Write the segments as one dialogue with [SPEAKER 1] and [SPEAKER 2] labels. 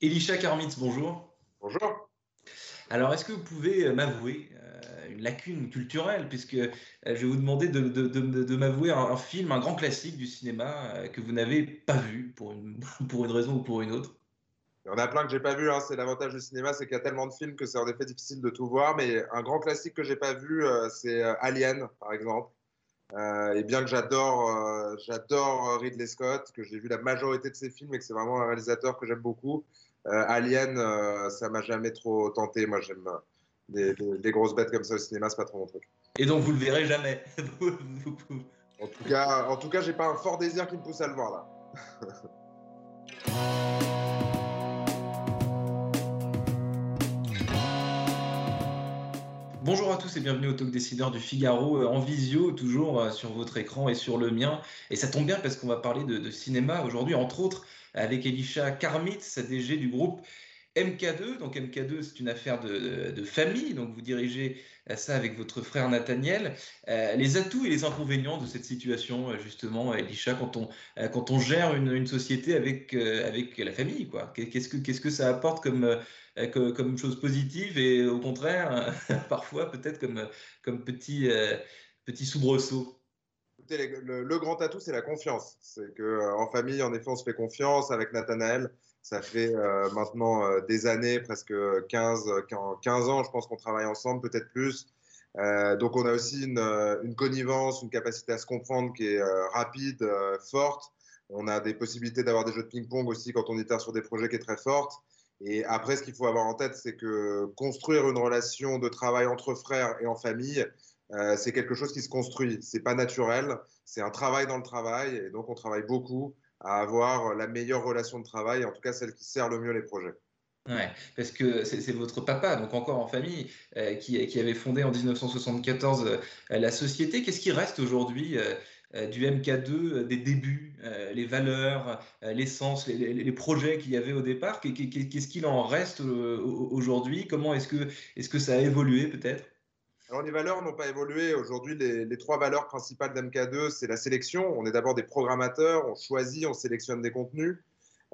[SPEAKER 1] Elisha Karmitz, bonjour.
[SPEAKER 2] Bonjour.
[SPEAKER 1] Alors, est-ce que vous pouvez m'avouer euh, une lacune culturelle, puisque euh, je vais vous demander de, de, de, de m'avouer un, un, film, un grand classique du cinéma euh, que vous n'avez pas vu pour une, pour une raison ou pour une autre
[SPEAKER 2] Il y en a plein que j'ai pas vu. Hein. C'est l'avantage du cinéma, c'est qu'il y a tellement de films que c'est en effet difficile de tout voir. Mais un grand classique que j'ai pas vu, c'est Alien, par exemple. Euh, et bien que j'adore, euh, j'adore Ridley Scott, que j'ai vu la majorité de ses films et que c'est vraiment un réalisateur que j'aime beaucoup, Alien, euh, ça m'a jamais trop tenté. Moi, j'aime des, des, des, grosses bêtes comme ça au cinéma, c'est pas trop mon truc.
[SPEAKER 1] Et donc vous le verrez jamais.
[SPEAKER 2] en tout cas, en tout cas, j'ai pas un fort désir qui me pousse à le voir là.
[SPEAKER 1] Bonjour à tous et bienvenue au Talk Décideur du Figaro euh, en visio, toujours euh, sur votre écran et sur le mien. Et ça tombe bien parce qu'on va parler de, de cinéma aujourd'hui, entre autres avec Elisha Karmitz, DG du groupe MK2. Donc MK2, c'est une affaire de, famille. Donc vous dirigez ça avec votre frère Nathaniel. Euh, les atouts et les inconvénients de cette situation, justement, Elisha, quand on, quand on gère une, société avec, avec la famille, quoi. Qu'est-ce que, qu'est-ce que ça apporte comme, comme chose positive et au contraire, parfois peut-être comme, comme petit, petit soubresaut?
[SPEAKER 2] Le, grand atout, c'est la confiance. C'est qu'en euh, famille, en effet, on se fait confiance avec Nathanaël. Ça fait euh, maintenant euh, des années, presque 15, 15 ans, je pense qu'on travaille ensemble, peut-être plus. Donc on a aussi une, une, connivence, une capacité à se comprendre qui est rapide, forte. On a des possibilités d'avoir des jeux de ping-pong aussi quand on itère sur des projets qui est très forte. Et après, ce qu'il faut avoir en tête, c'est que construire une relation de travail entre frères et en famille, euh, c'est quelque chose qui se construit. C'est pas naturel. C'est un travail dans le travail. Et donc, on travaille beaucoup à avoir la meilleure relation de travail, en tout cas celle qui sert le mieux les projets.
[SPEAKER 1] Ouais, parce que c'est votre papa, donc encore en famille, euh, qui, avait fondé en 1974 euh, la société. Qu'est-ce qui reste aujourd'hui du MK2, euh, des débuts, les valeurs, l'essence, les, les, les, projets qu'il y avait au départ? Qu'est-ce qu'il en reste aujourd'hui? Comment est-ce que, est -ce que ça a évolué peut-être?
[SPEAKER 2] Alors les valeurs n'ont pas évolué. Aujourd'hui, les, trois valeurs principales d'MK2, c'est la sélection. On est d'abord des programmateurs, on choisit, on sélectionne des contenus.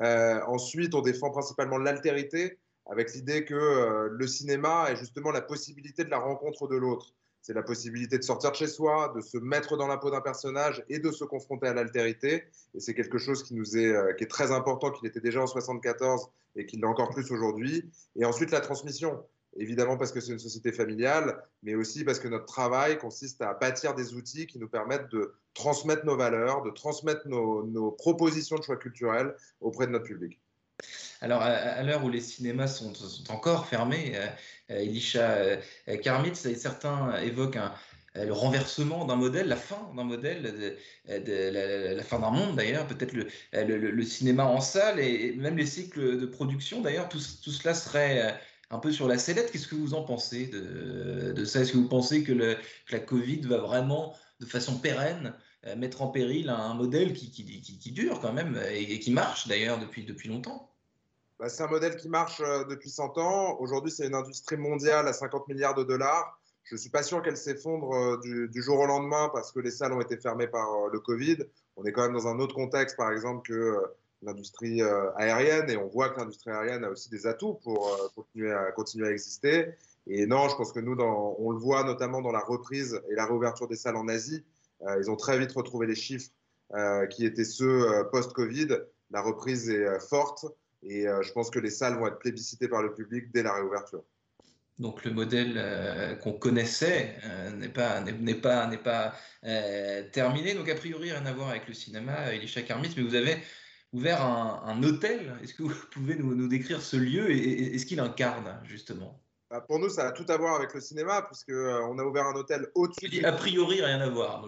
[SPEAKER 2] Euh, ensuite, on défend principalement l'altérité, avec l'idée que euh, le cinéma est justement la possibilité de la rencontre de l'autre. C'est la possibilité de sortir de chez soi, de se mettre dans la peau d'un personnage et de se confronter à l'altérité. Et c'est quelque chose qui euh, est très important, qu'il était déjà en 74 et qu'il l'est encore plus aujourd'hui. Et ensuite, la transmission évidemment parce que c'est une société familiale, mais aussi parce que notre travail consiste à bâtir des outils qui nous permettent de transmettre nos valeurs, de transmettre nos, propositions de choix culturels auprès de notre public.
[SPEAKER 1] Alors, à, l'heure où les cinémas sont, encore fermés, euh, Elisha euh, Karmitz, certains évoquent un, le renversement d'un modèle, la fin d'un modèle, la, fin d'un monde d'ailleurs, peut-être le, cinéma en salle et même les cycles de production d'ailleurs, tout, cela serait un peu sur la sellette. Qu'est-ce que vous en pensez de, ça? Est-ce que vous pensez que, la Covid va vraiment, de façon pérenne, euh, mettre en péril un modèle qui, dure quand même et, et qui marche d'ailleurs depuis, depuis longtemps?
[SPEAKER 2] Bah, C'est un modèle qui marche euh, depuis 100 ans. Aujourd'hui, c'est une industrie mondiale à 50 milliards de dollars. Je ne suis pas sûr qu'elle s'effondre euh, du, du, jour au lendemain parce que les salles ont été fermées par le Covid. On est quand même dans un autre contexte, par exemple, que l'industrie euh, aérienne et on voit que l'industrie aérienne a aussi des atouts pour euh, continuer, à, continuer à exister. Et non, je pense que nous, dans, on le voit notamment dans la reprise et la réouverture des salles en Asie. Euh, ils ont très vite retrouvé les chiffres qui étaient ceux post-Covid. La reprise est forte et je pense que les salles vont être plébiscitées par le public dès la réouverture.
[SPEAKER 1] Donc le modèle qu'on connaissait n'est pas n'est pas n'est pas terminé. Donc a priori rien à voir avec le cinéma, Elisha Karmitz, mais vous avez ouvert un, un hôtel. Est-ce que vous pouvez nous, nous décrire ce lieu et, et est-ce qu'il incarne justement?
[SPEAKER 2] Bah Pour nous, ça a tout à voir avec le cinéma, puisque euh, on a ouvert un hôtel au-dessus.
[SPEAKER 1] A priori, rien à voir.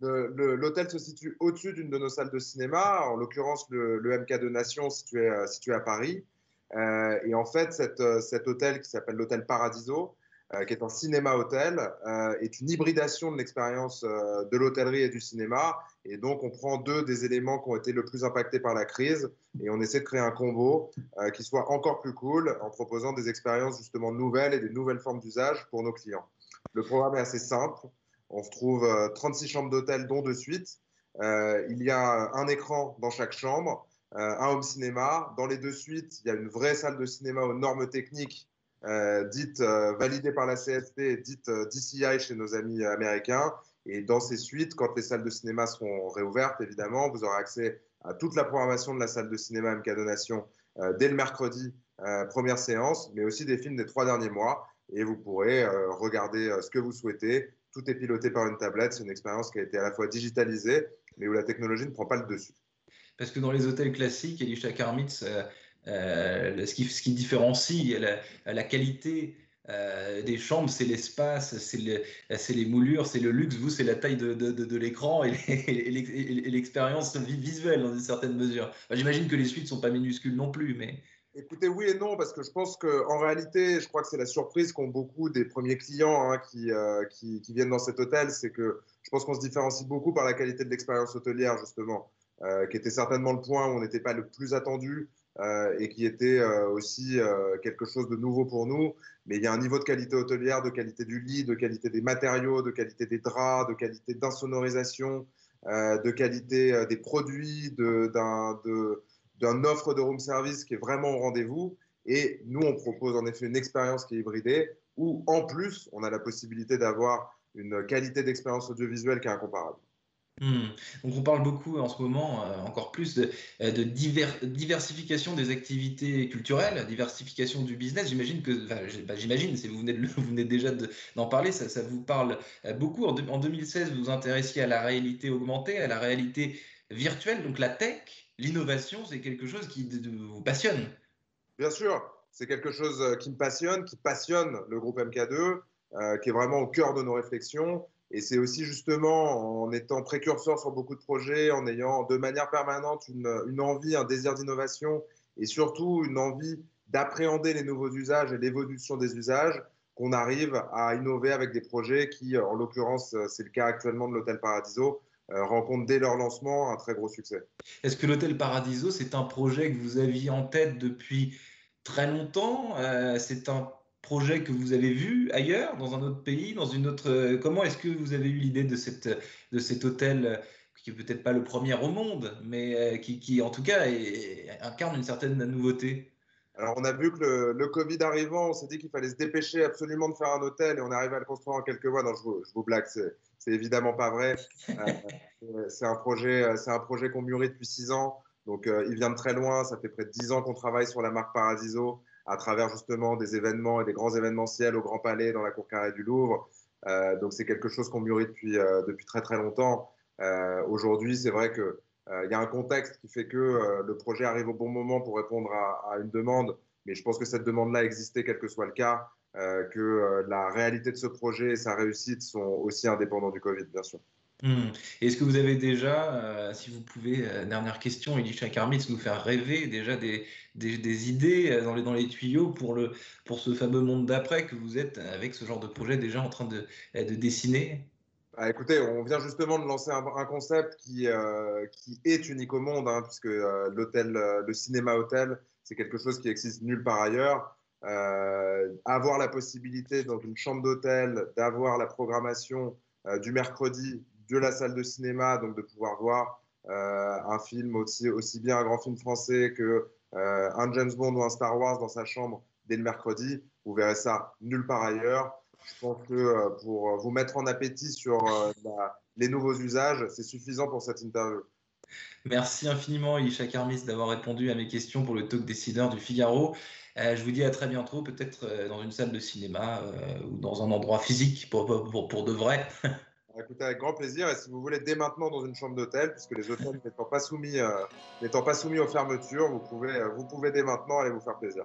[SPEAKER 2] L'hôtel se situe au-dessus d'une de nos salles de cinéma, en l'occurrence le, le, MK de Nation situé, euh, situé à Paris. Euh, et en fait, cette, cet hôtel qui s'appelle l'hôtel Paradiso, qui est un cinéma-hôtel, euh, est une hybridation de l'expérience euh, de l'hôtellerie et du cinéma. Et donc, on prend deux des éléments qui ont été le plus impactés par la crise et on essaie de créer un combo qui soit encore plus cool en proposant des expériences justement nouvelles et des nouvelles formes d'usage pour nos clients. Le programme est assez simple. On retrouve 36 chambres d'hôtel, dont deux suites. il y a un écran dans chaque chambre. un home cinéma. Dans les deux suites, il y a une vraie salle de cinéma aux normes techniques dites validées par la CST, dites DCI chez nos amis américains. Et dans ces suites, quand les salles de cinéma seront réouvertes, évidemment, vous aurez accès à toute la programmation de la salle de cinéma MK Donation dès le mercredi, première séance, mais aussi des films des trois derniers mois. Et vous pourrez regarder ce que vous souhaitez. Tout est piloté par une tablette. C'est une expérience qui a été à la fois digitalisée, mais où la technologie ne prend pas le dessus.
[SPEAKER 1] Parce que dans les hôtels classiques, Elisha Karmitz, euh, euh, ce, qui, différencie la, qualité euh, des chambres, c'est l'espace, c'est les moulures, c'est le luxe. Vous, c'est la taille de, l'écran et l'expérience visuelle dans une certaine mesure. J'imagine que les suites ne sont pas minuscules non plus, mais.
[SPEAKER 2] Écoutez, oui et non, parce que je pense qu'en réalité, je crois que c'est la surprise qu'ont beaucoup des premiers clients hein, qui, qui, viennent dans cet hôtel, c'est que je pense qu'on se différencie beaucoup par la qualité de l'expérience hôtelière, justement. Euh, qui était certainement le point où on n'était pas le plus attendu euh, et qui était euh, aussi quelque chose de nouveau pour nous. Mais il y a un niveau de qualité hôtelière, de qualité du lit, de qualité des matériaux, de qualité des draps, de qualité d'insonorisation, de qualité des produits, d'un offre de room service qui est vraiment au rendez-vous. Et nous, on propose en effet une expérience qui est hybridée, où en plus, on a la possibilité d'avoir une qualité d'expérience audiovisuelle qui est incomparable.
[SPEAKER 1] Hmm. Donc on parle beaucoup en ce moment, euh, encore plus de, euh, diversification des activités culturelles, diversification du business. J'imagine que, bah, j'imagine, si vous venez, de, vous venez déjà d'en parler, ça, vous parle euh, beaucoup. En, 2016, vous vous intéressiez à la réalité augmentée, à la réalité virtuelle, donc la tech, l'innovation, c'est quelque chose qui vous passionne.
[SPEAKER 2] Bien sûr, c'est quelque chose qui me passionne, qui passionne le groupe MK2, qui est vraiment au cœur de nos réflexions. Et c'est aussi justement en étant précurseur sur beaucoup de projets, en ayant de manière permanente une, envie, un désir d'innovation et surtout une envie d'appréhender les nouveaux usages et l'évolution des usages, qu'on arrive à innover avec des projets qui, en l'occurrence, c'est le cas actuellement de l'Hôtel Paradiso, euh, rencontrent dès leur lancement un très gros succès.
[SPEAKER 1] Est-ce que l'Hôtel Paradiso, c'est un projet que vous aviez en tête depuis très longtemps? Euh, C'est un projet que vous avez vu ailleurs, dans un autre pays, dans une autre. Euh, comment est-ce que vous avez eu l'idée de, cette, de cet hôtel euh, qui est peut-être pas le premier au monde, mais euh, qui, qui en tout cas incarne une certaine nouveauté?
[SPEAKER 2] Alors, on a vu que le, Covid arrivant, on s'est dit qu'il fallait se dépêcher absolument de faire un hôtel et on est arrivé à le construire en quelques mois. Non, je vous, blague, c'est évidemment pas vrai. c'est un projet, c'est un projet qu'on mûrit depuis six ans. Donc, il vient de très loin. Ça fait près de dix ans qu'on travaille sur la marque Paradiso à travers justement des événements et des grands événementiels au Grand Palais, dans la cour carrée du Louvre. Euh, donc c'est quelque chose qu'on mûrit depuis, euh, depuis très très longtemps. Euh, aujourd'hui, c'est vrai qu'il il y a un contexte qui fait que le projet arrive au bon moment pour répondre à, à une demande, mais je pense que cette demande-là existait quel que soit le cas, que la réalité de ce projet et sa réussite sont aussi indépendants du Covid, bien sûr.
[SPEAKER 1] Hmm. Est-ce que vous avez déjà, euh, si vous pouvez, euh, dernière question, Elisha Karmitz, nous faire rêver déjà des, idées euh, dans les, dans les tuyaux pour, le, pour ce fameux monde d'après que vous êtes avec ce genre de projet déjà en train de, de dessiner?
[SPEAKER 2] Bah, écoutez, on vient justement de lancer un, concept qui, qui est unique au monde, hein, puisque l'hôtel, le cinéma hôtel, c'est quelque chose qui existe nulle part ailleurs. avoir la possibilité dans une chambre d'hôtel d'avoir la programmation du mercredi de la salle de cinéma, donc de pouvoir voir euh, un film aussi, aussi bien un grand film français que euh, un James Bond ou un Star Wars dans sa chambre dès le mercredi. Vous verrez ça nulle part ailleurs. Je pense que euh, pour vous mettre en appétit sur les nouveaux usages, c'est suffisant pour cette interview.
[SPEAKER 1] Merci infiniment, Elisha Karmis, d'avoir répondu à mes questions pour le talk décideur du Figaro. je vous dis à très bientôt, peut-être dans une salle de cinéma ou dans un endroit physique pour, pour de vrai.
[SPEAKER 2] Écoutez, avec grand plaisir. Et si vous voulez, dès maintenant dans une chambre d'hôtel, puisque les hôtels n'étant pas, soumis, euh, pas soumis aux fermetures, vous pouvez, euh, vous pouvez dès maintenant aller vous faire plaisir.